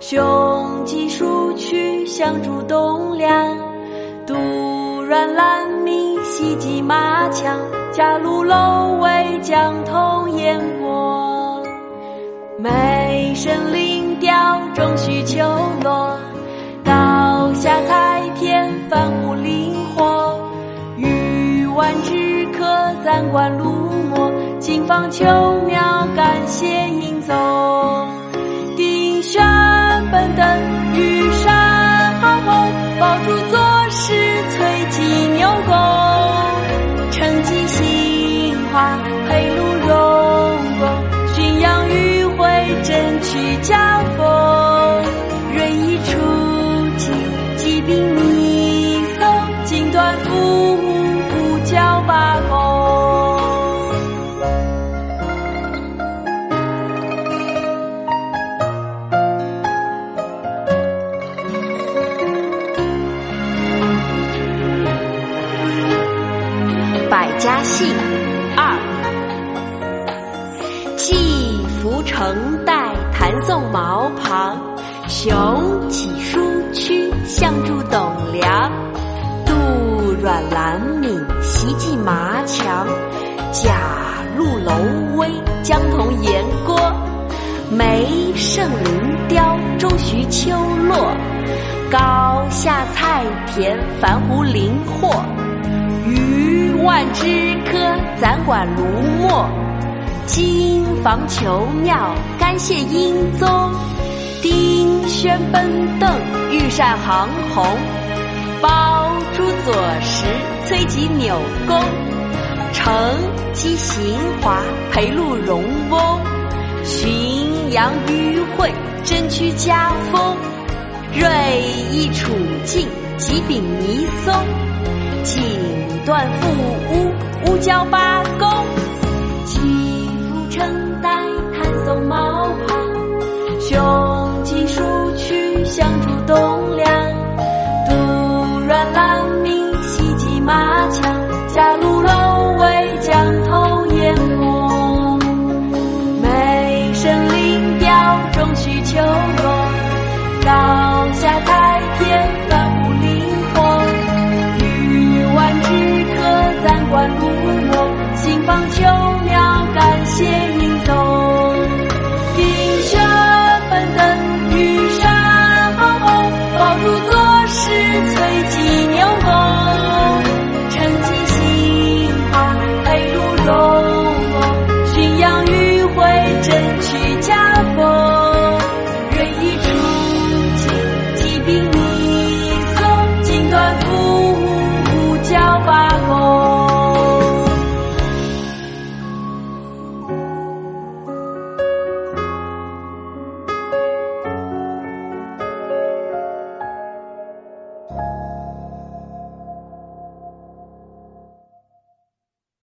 雄鸡数曲，相助栋梁。杜软兰名，西击马强。贾陆楼为江童燕国。梅声灵调，中须秋落。高下采田，繁芜林火。玉碗之客，暂观卢墨。金芳秋苗，振曲家风。锐意出尽疾病弥松，锦缎服务五角八公。百家姓二，寄浮城带，弹诵茅旁。雄起书曲，相助董梁。杜阮兰敏，习技麻强。贾陆楼威，江童岩郭。梅盛林雕，周徐秋落。高下菜田，繁芜林壑。鱼万之科，暂管卢墨；金房求妙，感谢英宗。丁轩奔邓，御膳行红；宝珠左石，崔吉纽弓。承继杏花，佩鹿荣翁。浔阳余晖，振曲家风。锐意楚尽，疾柄弥松。锦缎覆屋，五角八公。相处动力